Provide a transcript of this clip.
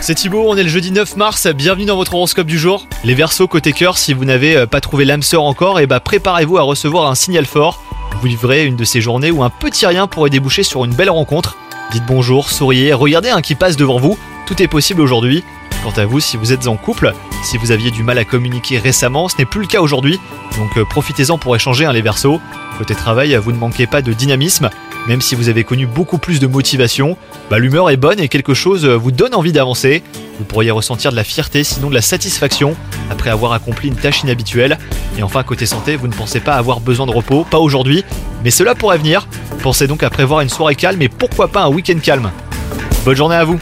C'est Thibaut, on est le jeudi 9 mars, bienvenue dans votre horoscope du jour. Les Verseaux côté cœur, si vous n'avez euh, pas trouvé l'âme sœur encore, et bah préparez-vous à recevoir un signal fort. Vous vivrez une de ces journées où un petit rien pourrait déboucher sur une belle rencontre. Dites bonjour, souriez, regardez un qui passe devant vous, tout est possible aujourd'hui. Quant à vous, si vous êtes en couple, si vous aviez du mal à communiquer récemment, ce n'est plus le cas aujourd'hui, donc euh, profitez-en pour échanger hein, les Verseaux. Côté travail, vous ne manquez pas de dynamisme, même si vous avez connu beaucoup plus de motivation, bah, l'humeur est bonne et quelque chose euh, vous donne envie d'avancer. Vous pourriez ressentir de la fierté, sinon de la satisfaction, après avoir accompli une tâche inhabituelle. Et enfin, côté santé, vous ne pensez pas avoir besoin de repos, pas aujourd'hui, mais cela pourrait venir. Pensez donc à prévoir une soirée calme et pourquoi pas un week-end calme. Bonne journée à vous